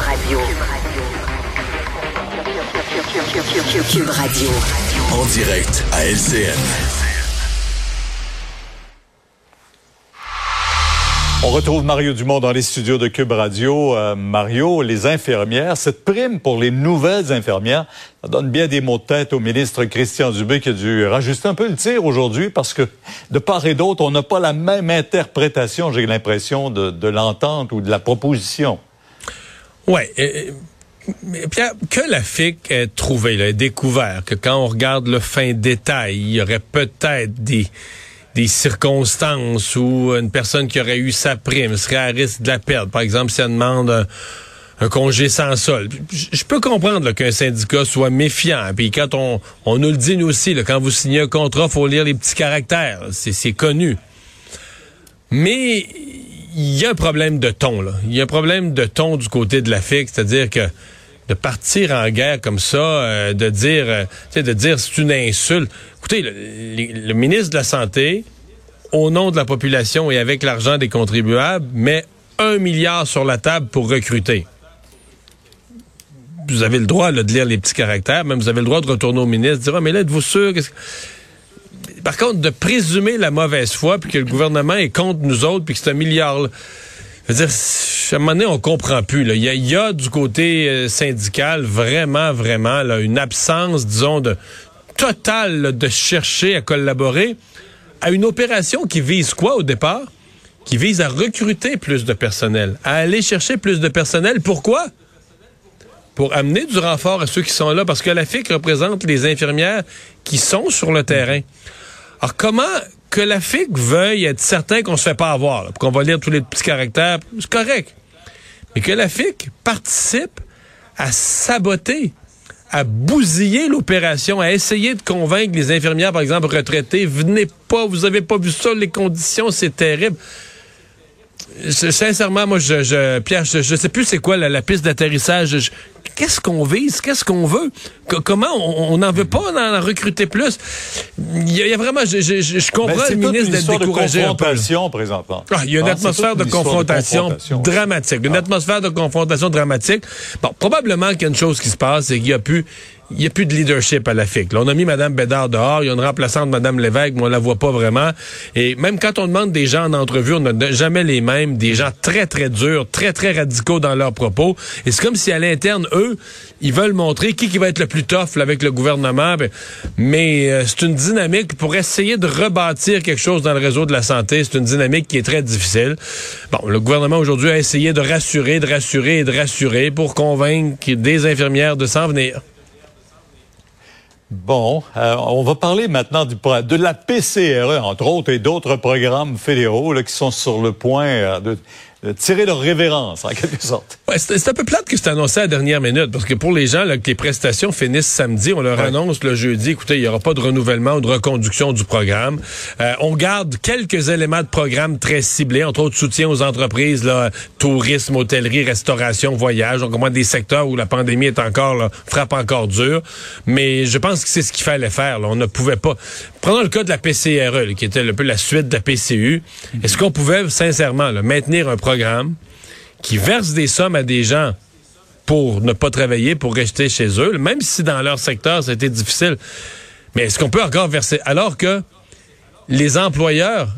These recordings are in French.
Radio. Cube Radio. En direct à LCN. On retrouve Mario Dumont dans les studios de Cube Radio. Euh, Mario, les infirmières, cette prime pour les nouvelles infirmières, ça donne bien des mots de tête au ministre Christian Dubé qui a dû rajuster un peu le tir aujourd'hui parce que de part et d'autre, on n'a pas la même interprétation, j'ai l'impression, de, de l'entente ou de la proposition. Oui. mais Pierre, que la FIC ait trouvé, là, ait découvert que quand on regarde le fin détail, il y aurait peut-être des des circonstances où une personne qui aurait eu sa prime serait à risque de la perdre. Par exemple, si elle demande un, congé sans solde. Je peux comprendre qu'un syndicat soit méfiant. Puis quand on, on nous le dit nous aussi, quand vous signez un contrat, faut lire les petits caractères. C'est connu. Mais il y a un problème de ton. Là. Il y a un problème de ton du côté de la FIC, c'est-à-dire que de partir en guerre comme ça, euh, de dire, euh, de dire c'est une insulte. Écoutez, le, ministre de la Santé, au nom de la population et avec l'argent des contribuables, met un milliard sur la table pour recruter. Vous avez le droit de lire les petits caractères, même vous avez le droit de retourner au ministre, de dire ah, mais là, êtes-vous sûr? Par contre, de présumer la mauvaise foi, puis que le gouvernement est contre nous autres, puis que c'est un milliard. Là, je veux dire, à un moment donné, on comprend plus. Il, y a, du côté euh, syndical vraiment, vraiment une absence, disons, de totale de chercher à collaborer à une opération qui vise quoi au départ? Qui vise à recruter plus de personnel, à aller chercher plus de personnel. Pourquoi? Pour amener du renfort à ceux qui sont là, parce que la FIC représente les infirmières qui sont sur le terrain. Alors comment que la FIC veuille être certain qu'on se fait pas avoir, qu'on va lire tous les petits caractères, c'est correct. Mais que la FIC participe à saboter, à bousiller l'opération, à essayer de convaincre les infirmières, par exemple, retraitées, venez pas, vous avez pas vu ça, les conditions, c'est terrible. sincèrement, moi, je, je Pierre, je, je sais plus c'est quoi la, piste d'atterrissage qu'est-ce qu'on vise, qu'est-ce qu'on veut, comment on n'en veut pas en recruter plus? Il y, a, vraiment, je, je, je comprends le ministre d'être découragé. De confrontation présentement. Ah, il y a une ah, atmosphère de confrontation, dramatique, une ah. atmosphère de confrontation dramatique. Bon, probablement qu'il y a une chose qui se passe, et qu'il y a plus il n'y a plus de leadership à la FIC. Là, on a mis Mme Bédard dehors, il y a une remplaçante Mme Lévesque, mais on la voit pas vraiment. Et même quand on demande des gens en entrevue, on n'a jamais les mêmes, des gens très, très durs, très, très radicaux dans leurs propos. Et c'est comme si à l'interne, eux, ils veulent montrer qui, qui va être le plus tough avec le gouvernement. Ben, mais euh, c'est une dynamique pour essayer de rebâtir quelque chose dans le réseau de la santé. C'est une dynamique qui est très difficile. Bon, le gouvernement aujourd'hui a essayé de rassurer, de rassurer et de rassurer pour convaincre des infirmières de s'en venir. Bon, euh, on va parler maintenant du, de la PCRE, entre autres, et d'autres programmes fédéraux qui sont sur le point euh, de tirer leur révérence, en quelque sorte. Ouais, c'est un peu plate que c'est annoncé à la dernière minute, parce que pour les gens là, que les prestations finissent samedi, on leur annonce le jeudi, écoutez, il n'y aura pas de renouvellement ou de reconduction du programme. Euh, on garde quelques éléments de programme très ciblés, entre autres soutien aux entreprises, là, tourisme, hôtellerie, restauration, voyage, donc au moins des secteurs où la pandémie est encore, là, frappe encore dur. Mais je pense que c'est ce qu'il fallait faire. Là. On ne pouvait pas. Prenons le cas de la PCRE, qui était un peu la suite de la PCU. Est-ce qu'on pouvait, sincèrement, là, maintenir un programme qui verse des sommes à des gens pour ne pas travailler, pour rester chez eux, même si dans leur secteur, c'était difficile? Mais est-ce qu'on peut encore verser, alors que les employeurs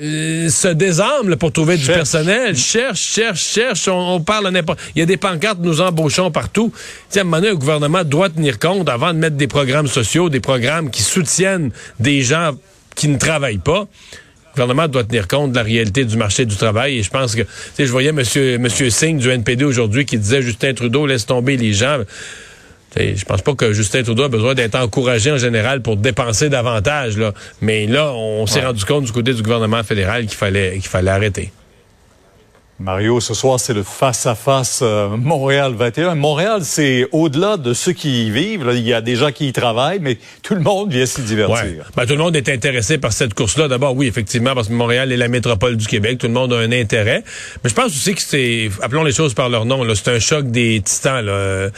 euh, se désarment pour trouver du personnel, cherchent, cherchent, cherchent, on, parle n'importe... Il y a des pancartes, nous embauchons partout. à un moment donné, le gouvernement doit tenir compte, avant de mettre des programmes sociaux, des programmes qui soutiennent des gens qui ne travaillent pas, le gouvernement doit tenir compte de la réalité du marché du travail. Et je pense que, je voyais Monsieur, Monsieur Singh du NPD aujourd'hui qui disait Justin Trudeau laisse tomber les gens. Je pense pas que Justin Trudeau a besoin d'être encouragé en général pour dépenser davantage, là. Mais là, on s'est rendu compte du côté du gouvernement fédéral qu'il fallait, qu'il fallait arrêter. Mario, ce soir, c'est le face-à-face euh, Montréal 21. Montréal, c'est au-delà de ceux qui y vivent. il y a des gens qui y travaillent, mais tout le monde vient s'y divertir. Ben, tout le monde est intéressé par cette course-là. D'abord, oui, effectivement, parce que Montréal est la métropole du Québec. Tout le monde a un intérêt. Mais je pense aussi que c'est, appelons les choses par leur nom, c'est un choc des titans. Là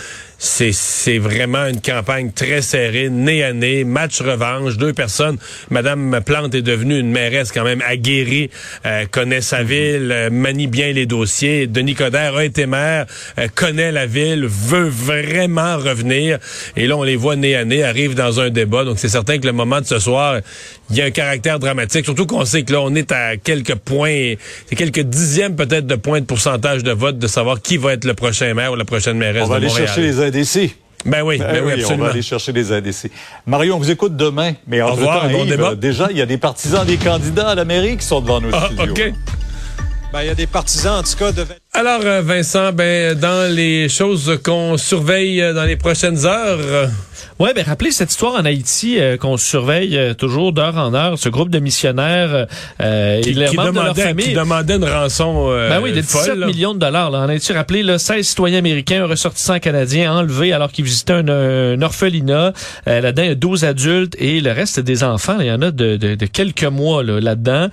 c'est vraiment une campagne très serrée, nez à nez, match revanche, deux personnes. Madame Plante est devenue une mairesse quand même aguerrie, euh, connaît sa mhm. ville, euh, manie bien les dossiers. Denis Coderre a été maire, euh, connaît la ville, veut vraiment revenir. Et là, on les voit nez à nez, arrivent dans un débat. Donc, c'est certain que le moment de ce soir, il y a un caractère dramatique. Surtout qu'on sait que là, on est à quelques points, c'est quelques dixièmes peut-être de points de pourcentage de vote de savoir qui va être le prochain maire ou la prochaine mairesse on va aller chercher les ADC. Ben oui, ben, ben oui, absolument. On va aller chercher les ADC. Mario, on vous écoute demain, mais en revoir, bon débat. déjà, il y a des partisans des candidats à la mairie qui sont devant nos ah, studios. OK. Ben, il y a des partisans, en tout cas, de... Alors, euh, Vincent, ben, dans les choses qu'on surveille euh, dans les prochaines heures... Oui, ben rappelez cette histoire en Haïti euh, qu'on surveille euh, toujours d'heure en heure, ce groupe de missionnaires euh, qui, qui, demandait, qui demandait une rançon ben oui, de 17 millions de dollars. Là. En Haïti, rappelez, là, 16 citoyens américains, un ressortissant canadien enlevé alors qu'ils visitaient un, orphelinat. là-dedans, il y a 12 adultes et le reste des enfants. il y en a de, de, de quelques mois là-dedans,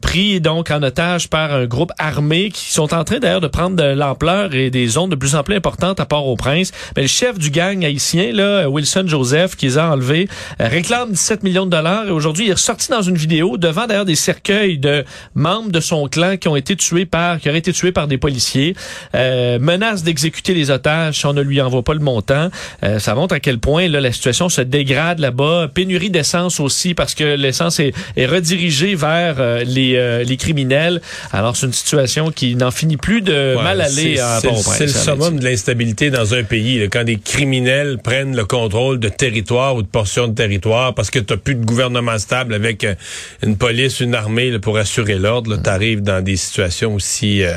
pris donc en otage par un groupe armé qui sont en train d'ailleurs de prendre de l'ampleur et des zones de plus en plus importantes à Port-au-Prince. Mais le chef du gang haïtien, là, Wilson Joseph, qui les a enlevés, euh, réclame 17 millions de dollars et aujourd'hui il est ressorti dans une vidéo devant d'ailleurs des cercueils de membres de son clan qui ont été tués par, qui auraient été tués par des policiers, euh, menace d'exécuter les otages si on ne lui envoie pas le montant. Euh, ça montre à quel point là, la situation se dégrade là-bas. Pénurie d'essence aussi parce que l'essence est, est, redirigée vers euh, les, les criminels. Alors c'est une situation qui n'en finit plus de mal aller à C'est le summum de l'instabilité dans un pays. Là, quand des criminels prennent le contrôle de territoire ou de portion de territoire parce que tu plus de gouvernement stable avec euh, une police, une armée pour assurer l'ordre. Tu arrives dans des situations aussi, euh,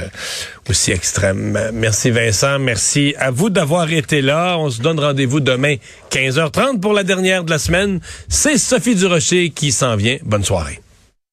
aussi extrêmes. Merci Vincent. Merci à vous d'avoir été là. On se donne rendez-vous demain 15h30 pour la dernière de la semaine. C'est Sophie Durocher qui s'en vient. Bonne soirée.